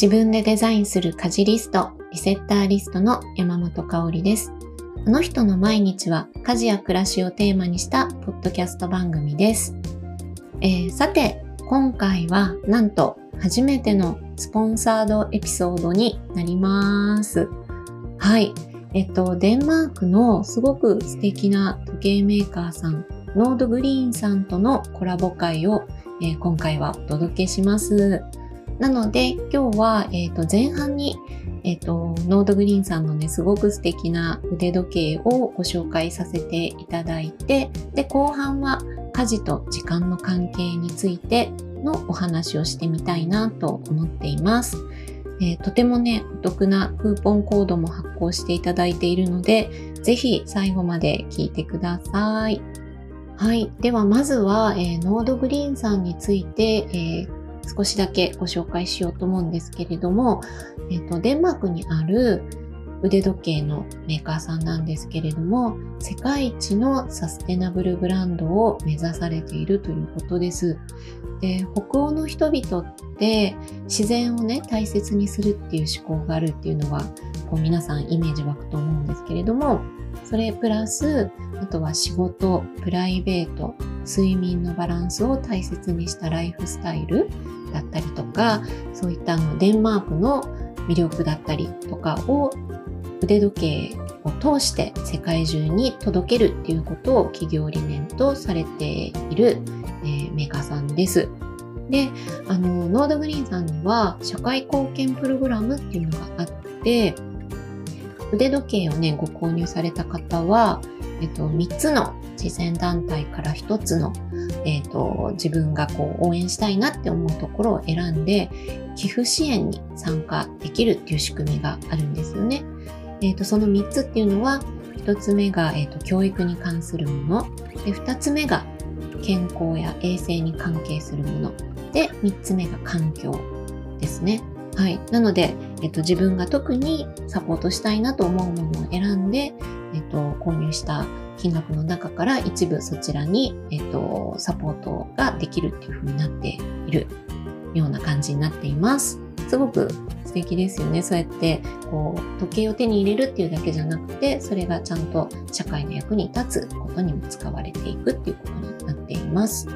自分でデザインする家事リスト、リセッターリストの山本香里です。この人の毎日は家事や暮らしをテーマにしたポッドキャスト番組です。えー、さて、今回はなんと初めてのスポンサードエピソードになります。はい。えっと、デンマークのすごく素敵な時計メーカーさん、ノードグリーンさんとのコラボ会を、えー、今回はお届けします。なので今日は、えー、と前半に、えーと、ノードグリーンさんのねすごく素敵な腕時計をご紹介させていただいてで後半は家事と時間の関係についてのお話をしてみたいなと思っています。えー、とてもね、お得なクーポンコードも発行していただいているので、ぜひ最後まで聞いてください。はい。では、まずは、えー、ノードグリーンさんについて、えー、少しだけご紹介しようと思うんですけれども、えっ、と、デンマークにある腕時計のメーカーさんなんですけれども、世界一のサステナブルブランドを目指されているということです。で、北欧の人々って自然をね、大切にするっていう思考があるっていうのは、こう皆さんイメージ湧くと思うんですけれども、それプラス、あとは仕事、プライベート、睡眠のバランスを大切にしたライフスタイルだったりとか、そういったあのデンマークの魅力だったりとかを腕時計を通して世界中に届けるっていうことを企業理念とされている、えー、メーカーさんです。で、あの、ノードグリーンさんには社会貢献プログラムっていうのがあって、腕時計をね、ご購入された方は、えっと、3つの慈善団体から1つの、えっと、自分がこう応援したいなって思うところを選んで、寄付支援に参加できるっていう仕組みがあるんですよね。えっと、その3つっていうのは、1つ目が、えっと、教育に関するもの。で、2つ目が健康や衛生に関係するもの。で、3つ目が環境ですね。はい。なので、えっと、自分が特にサポートしたいなと思うものを選んで、えっと、購入した金額の中から一部そちらに、えっと、サポートができるっていう風になっているような感じになっています。すごく素敵ですよね。そうやって、こう、時計を手に入れるっていうだけじゃなくて、それがちゃんと社会の役に立つことにも使われていくっていうことになっています。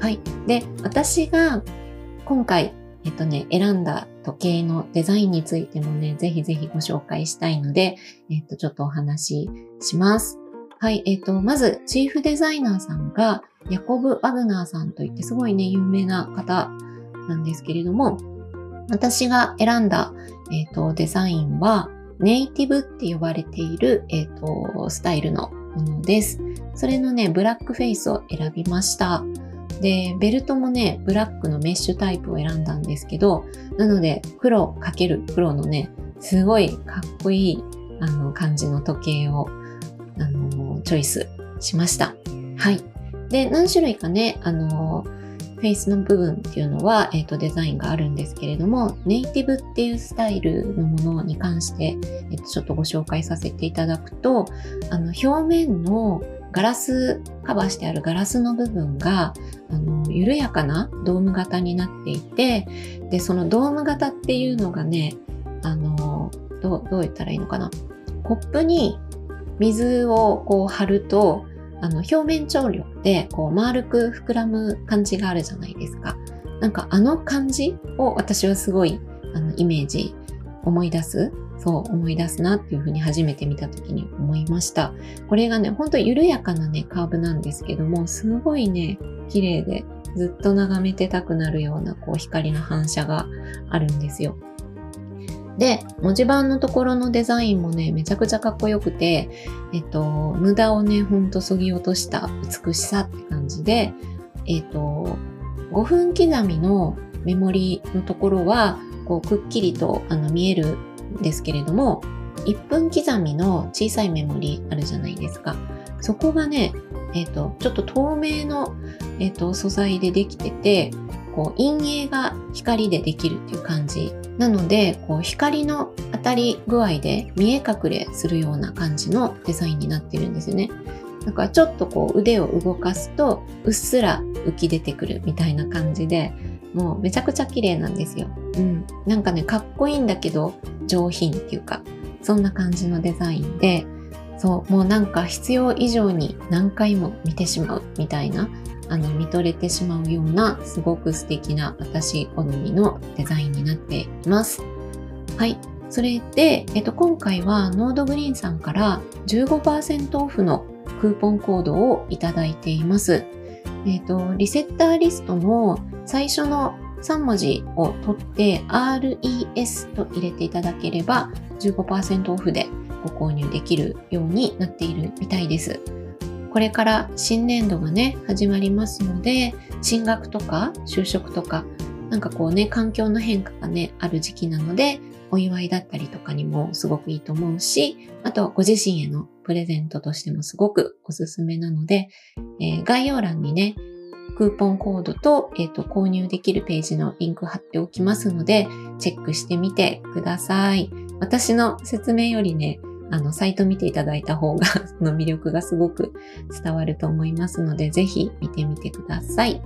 はい。で、私が今回えっとね、選んだ時計のデザインについてもね、ぜひぜひご紹介したいので、えっと、ちょっとお話しします。はい、えっと、まず、チーフデザイナーさんが、ヤコブ・ワグナーさんといって、すごいね、有名な方なんですけれども、私が選んだ、えっと、デザインは、ネイティブって呼ばれている、えっと、スタイルのものです。それのね、ブラックフェイスを選びました。で、ベルトもね、ブラックのメッシュタイプを選んだんですけど、なので、黒かける黒のね、すごいかっこいい、あの、感じの時計を、あの、チョイスしました。はい。で、何種類かね、あの、フェイスの部分っていうのは、えっ、ー、と、デザインがあるんですけれども、ネイティブっていうスタイルのものに関して、えっ、ー、と、ちょっとご紹介させていただくと、あの、表面のガラス、カバーしてあるガラスの部分が、あの、緩やかなドーム型になっていて、で、そのドーム型っていうのがね、あの、どう、どう言ったらいいのかな。コップに水をこう貼ると、あの、表面張力で、こう、丸く膨らむ感じがあるじゃないですか。なんか、あの感じを私はすごい、あの、イメージ、思い出すそう思い出すなっていうふうに初めて見た時に思いました。これがね、ほんと緩やかなね、カーブなんですけども、すごいね、綺麗で、ずっと眺めてたくなるような、こう、光の反射があるんですよ。で、文字盤のところのデザインもね、めちゃくちゃかっこよくて、えっと、無駄をね、ほんと削ぎ落とした美しさって感じで、えっと、5分刻みのメモリのところは、こう、くっきりとあの見えるんですけれども、1分刻みの小さいメモリあるじゃないですか。そこがね、えっ、と、ちょっと透明の、えっ、と、素材でできてて、こう、陰影が光でできるっていう感じ。なので、こう、光の当たり具合で見え隠れするような感じのデザインになってるんですよね。だからちょっとこう腕を動かすとうっすら浮き出てくるみたいな感じで、もうめちゃくちゃ綺麗なんですよ。うん。なんかね、かっこいいんだけど上品っていうか、そんな感じのデザインで、そう、もうなんか必要以上に何回も見てしまうみたいな、あの、見とれてしまうような、すごく素敵な私好みのデザインになっています。はい。それで、えっと、今回はノードグリーンさんから15%オフのクーポンコードをいただいています。えっと、リセッターリストの最初の3文字を取って RES と入れていただければ15%オフでご購入できるようになっているみたいです。これから新年度がね、始まりますので、進学とか就職とか、なんかこうね、環境の変化がね、ある時期なので、お祝いだったりとかにもすごくいいと思うし、あとご自身へのプレゼントとしてもすごくおすすめなので、えー、概要欄にね、クーポンコードと,、えーと、購入できるページのリンク貼っておきますので、チェックしてみてください。私の説明よりね、あの、サイト見ていただいた方が、その魅力がすごく伝わると思いますので、ぜひ見てみてください。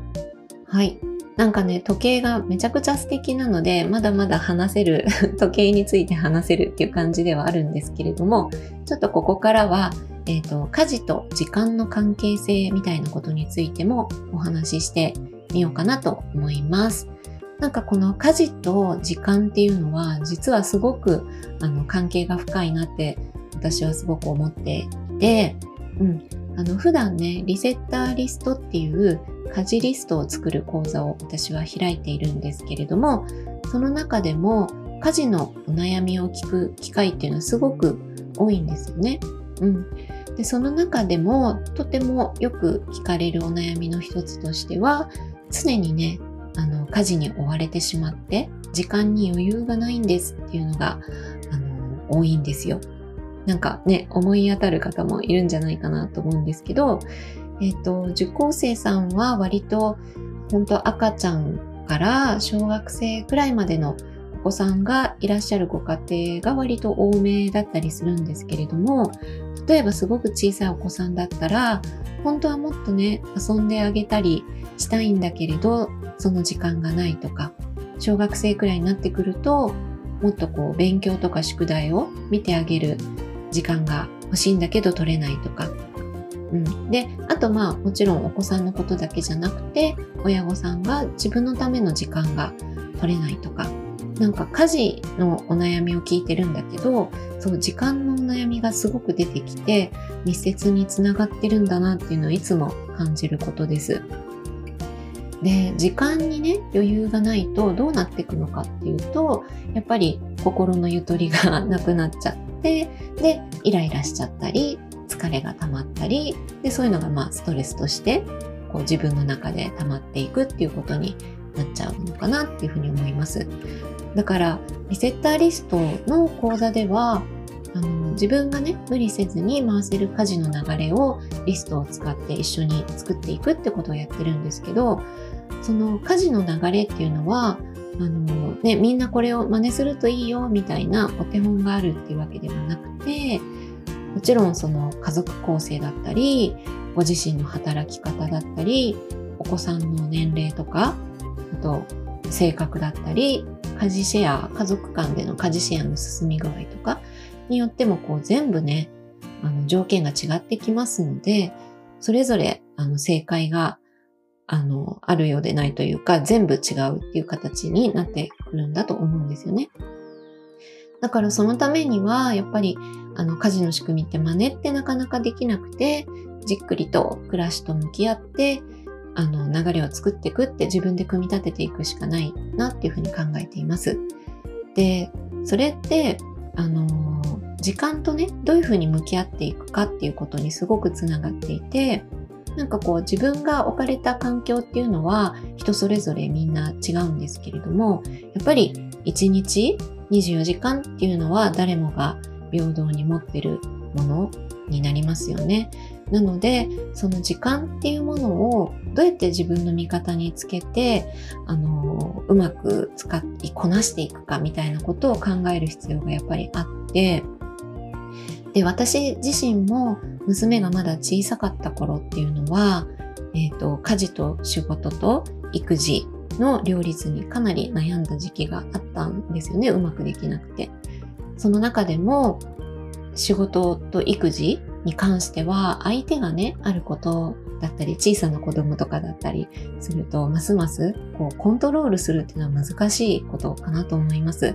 はい。なんかね、時計がめちゃくちゃ素敵なので、まだまだ話せる、時計について話せるっていう感じではあるんですけれども、ちょっとここからは、えっ、ー、と、家事と時間の関係性みたいなことについてもお話ししてみようかなと思います。なんかこの家事と時間っていうのは実はすごくあの関係が深いなって私はすごく思っていて、うん、あの普段ねリセッターリストっていう家事リストを作る講座を私は開いているんですけれどもその中でも家事のお悩みを聞く機会っていうのはすごく多いんですよね。うん、でその中でもとてもよく聞かれるお悩みの一つとしては常にねあの家事に追われてしまって時間に余裕がないんですっていうのがあの多いんですよ。なんかね思い当たる方もいるんじゃないかなと思うんですけど、えっ、ー、と受講生さんは割と本当赤ちゃんから小学生くらいまでのお子さんがいらっしゃるご家庭が割と多めだったりするんですけれども例えばすごく小さいお子さんだったら本当はもっとね遊んであげたりしたいんだけれどその時間がないとか小学生くらいになってくるともっとこう勉強とか宿題を見てあげる時間が欲しいんだけど取れないとか、うん、であとまあもちろんお子さんのことだけじゃなくて親御さんが自分のための時間が取れないとか。なんか家事のお悩みを聞いてるんだけどそう時間のお悩みがすごく出てきて密接につながってるんだなっていうのをいつも感じることです。で時間にね余裕がないとどうなっていくのかっていうとやっぱり心のゆとりが なくなっちゃってでイライラしちゃったり疲れが溜まったりでそういうのがまあストレスとしてこう自分の中で溜まっていくっていうことになっちゃうのかなっていうふうに思います。だからリセッターリストの講座では自分がね無理せずに回せる家事の流れをリストを使って一緒に作っていくってことをやってるんですけどその家事の流れっていうのはあの、ね、みんなこれを真似するといいよみたいなお手本があるっていうわけではなくてもちろんその家族構成だったりご自身の働き方だったりお子さんの年齢とかあと性格だったり家事シェア、家族間での家事シェアの進み具合とかによってもこう全部ね、あの条件が違ってきますので、それぞれあの正解があの、あるようでないというか、全部違うっていう形になってくるんだと思うんですよね。だからそのためには、やっぱり、あの、家事の仕組みって真似ってなかなかできなくて、じっくりと暮らしと向き合って、あの流れを作っていくって自分で組み立てていくしかないなっていうふうに考えています。で、それってあの時間とねどういうふうに向き合っていくかっていうことにすごくつながっていてなんかこう自分が置かれた環境っていうのは人それぞれみんな違うんですけれどもやっぱり1日24時間っていうのは誰もが平等に持ってるものになりますよね。なのでその時間っていうものをどうやって自分の味方につけてあのうまく使いこなしていくかみたいなことを考える必要がやっぱりあってで私自身も娘がまだ小さかった頃っていうのは、えーと、家事と仕事と育児の両立にかなり悩んだ時期があったんですよね。うまくできなくて。その中でも仕事と育児に関しては相手がね、あることだったり、小さな子供とかだったりすると、ますますこうコントロールするっていうのは難しいことかなと思います。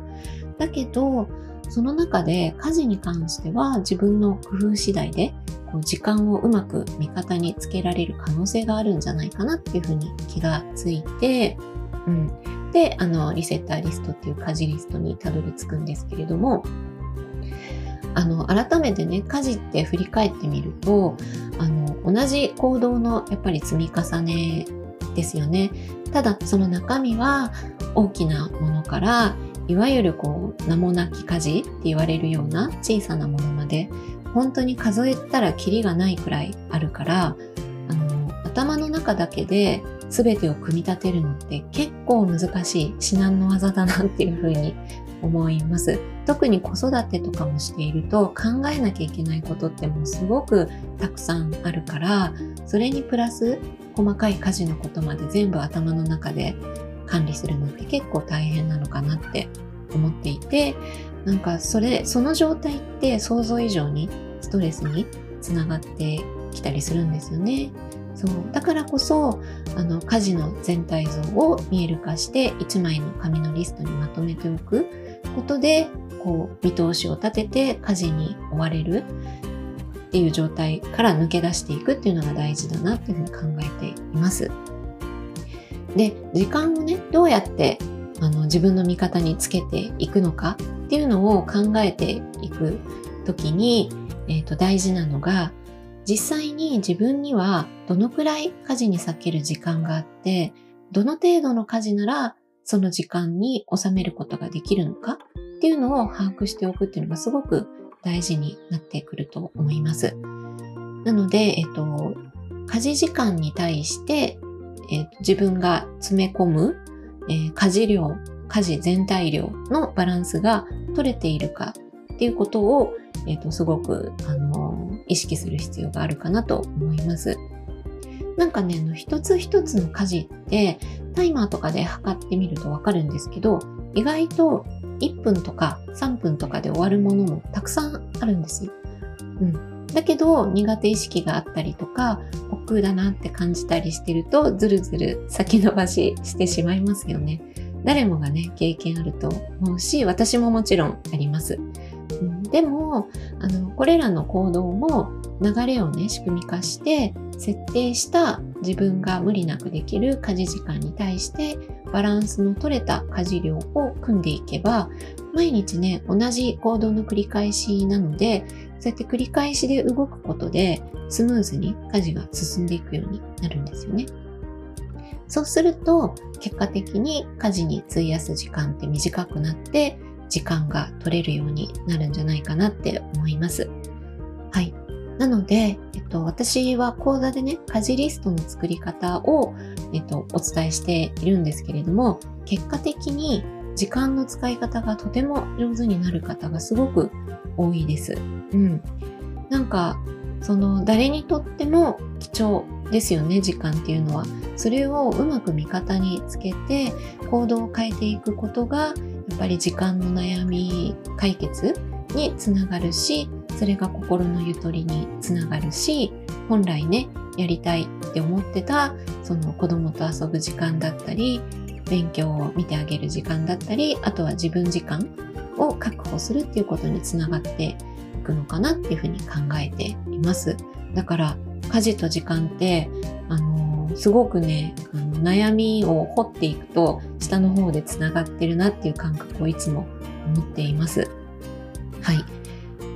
だけど、その中で家事に関しては自分の工夫次第でこう時間をうまく味方につけられる可能性があるんじゃないかなっていうふうに気がついて、うん。で、あの、リセッターリストっていう家事リストにたどり着くんですけれども、あの、改めてね、家事って振り返ってみると、あの、同じ行動のやっぱり積み重ねですよね。ただ、その中身は大きなものから、いわゆるこう、名もなき家事って言われるような小さなものまで、本当に数えたらキリがないくらいあるから、あの、頭の中だけで全てを組み立てるのって結構難しい至難の技だなっていうふうに思います。特に子育てとかもしていると考えなきゃいけないことってもうすごくたくさんあるから、それにプラス細かい家事のことまで全部頭の中で管理するのって結構大変なのかなって思っていて、なんかそれ、その状態って想像以上にストレスにつながってきたりするんですよね。そうだからこそあの家事の全体像を見える化して1枚の紙のリストにまとめておくことでこう見通しを立てて家事に追われるっていう状態から抜け出していくっていうのが大事だなっていうふうに考えています。で時間をねどうやってあの自分の味方につけていくのかっていうのを考えていく時に、えー、と大事なのが実際に自分にはどのくらい家事に避ける時間があって、どの程度の家事ならその時間に収めることができるのかっていうのを把握しておくっていうのがすごく大事になってくると思います。なので、えっと、家事時間に対して、えっと、自分が詰め込む、えー、家事量、家事全体量のバランスが取れているかっていうことを、えっと、すごく、あの意識する必要があるかなと思います。なんかね、一つ一つの家事ってタイマーとかで測ってみるとわかるんですけど、意外と1分とか3分とかで終わるものもたくさんあるんですよ。うん。だけど苦手意識があったりとか、億劫だなって感じたりしてると、ずるずる先延ばししてしまいますよね。誰もがね、経験あると思うし、私ももちろんあります。うん、でもあのこれらの行動も流れをね仕組み化して設定した自分が無理なくできる家事時間に対してバランスの取れた家事量を組んでいけば毎日ね同じ行動の繰り返しなのでそうやって繰り返しで動くことでスムーズに家事が進んでいくようになるんですよね。そうすると結果的に家事に費やす時間って短くなって時間が取れるようになるんじゃないかなって思います。はい。なので、えっと、私は講座でね、家事リストの作り方を、えっと、お伝えしているんですけれども、結果的に時間の使い方がとても上手になる方がすごく多いです。うん。なんか、その誰にとっても貴重ですよね、時間っていうのは。それをうまく味方につけて行動を変えていくことがやっぱり時間の悩み解決につながるし、それが心のゆとりにつながるし、本来ね、やりたいって思ってた、その子供と遊ぶ時間だったり、勉強を見てあげる時間だったり、あとは自分時間を確保するっていうことにつながっていくのかなっていうふうに考えています。だから、家事と時間って、あのー、すごくね、あの悩みを掘っていくと、下の方で繋がってるなっていう感覚をいつも思っています。はい。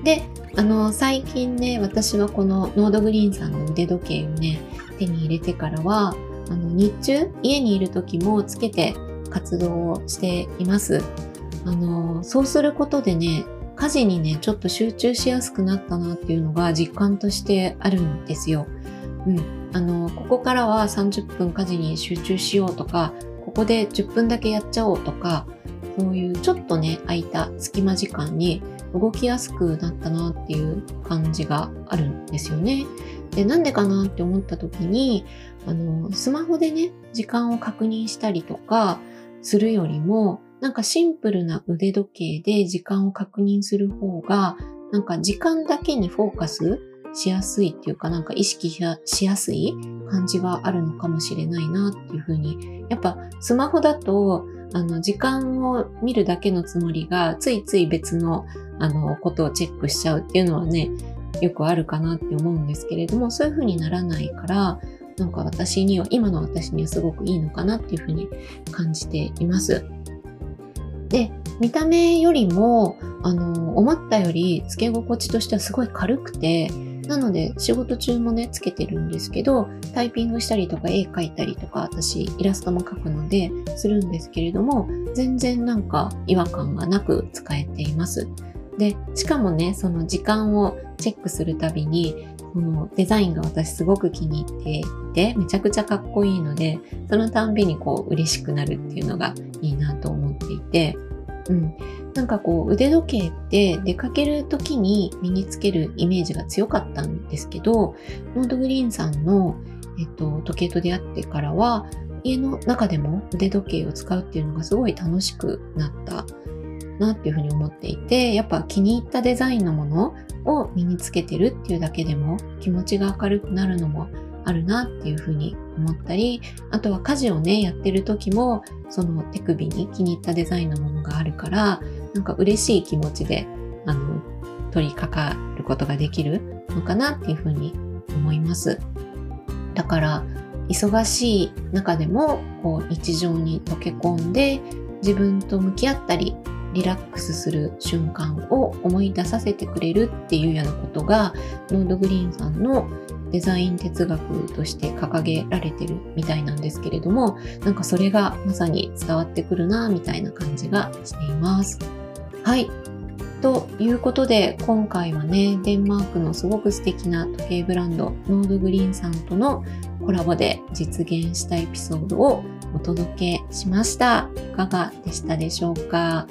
で、あの、最近ね、私はこのノードグリーンさんの腕時計をね、手に入れてからは、あの、日中、家にいる時もつけて活動をしています。あの、そうすることでね、家事にね、ちょっと集中しやすくなったなっていうのが実感としてあるんですよ。うん。あの、ここからは30分家事に集中しようとか、ここで10分だけやっちゃおうとか、そういうちょっとね、空いた隙間時間に動きやすくなったなっていう感じがあるんですよね。で、なんでかなって思った時に、あの、スマホでね、時間を確認したりとかするよりも、なんかシンプルな腕時計で時間を確認する方が、なんか時間だけにフォーカスしやすいっていうかなんか意識しやすい感じがあるのかもしれないなっていうふうに。やっぱスマホだとあの時間を見るだけのつもりがついつい別のあのことをチェックしちゃうっていうのはね、よくあるかなって思うんですけれども、そういうふうにならないから、なんか私には、今の私にはすごくいいのかなっていうふうに感じています。で、見た目よりも、あの、思ったより付け心地としてはすごい軽くて、なので仕事中もね、つけてるんですけど、タイピングしたりとか絵描いたりとか、私イラストも描くので、するんですけれども、全然なんか違和感がなく使えています。で、しかもね、その時間をチェックするたびに、このデザインが私すごく気に入っていて、めちゃくちゃかっこいいので、そのたんびにこう嬉しくなるっていうのがいいなと思っていて、うん。なんかこう腕時計って出かける時に身につけるイメージが強かったんですけど、ノードグリーンさんの、えっと、時計と出会ってからは、家の中でも腕時計を使うっていうのがすごい楽しくなったなっていうふうに思っていて、やっぱ気に入ったデザインのものを身につけてるっていうだけでも気持ちが明るくなるのもあるなっていうふうに思ったり、あとは家事をね、やってる時も、その手首に気に入ったデザインのものがあるから、なんか嬉しい気持ちで、あの、取り掛かることができるのかなっていうふうに思います。だから、忙しい中でも、こう、日常に溶け込んで、自分と向き合ったり、リラックスする瞬間を思い出させてくれるっていうようなことが、ノードグリーンさんのデザイン哲学として掲げられてるみたいなんですけれども、なんかそれがまさに伝わってくるな、みたいな感じがしています。はい。ということで、今回はね、デンマークのすごく素敵な時計ブランド、ノードグリーンさんとのコラボで実現したエピソードをお届けしました。いかがでしたでしょうか？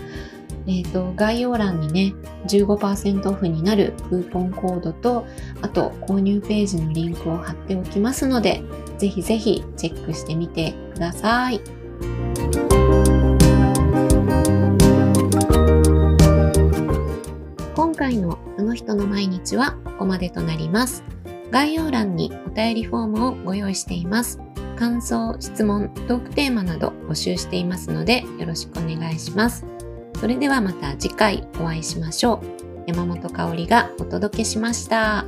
えっ、ー、と、概要欄にね、15%オフになるクーポンコードと、あと購入ページのリンクを貼っておきますので、ぜひぜひチェックしてみてください。回のあの人の毎日はここまでとなります。概要欄にお便りフォームをご用意しています。感想、質問、トークテーマなど募集していますのでよろしくお願いします。それではまた次回お会いしましょう。山本香里がお届けしました。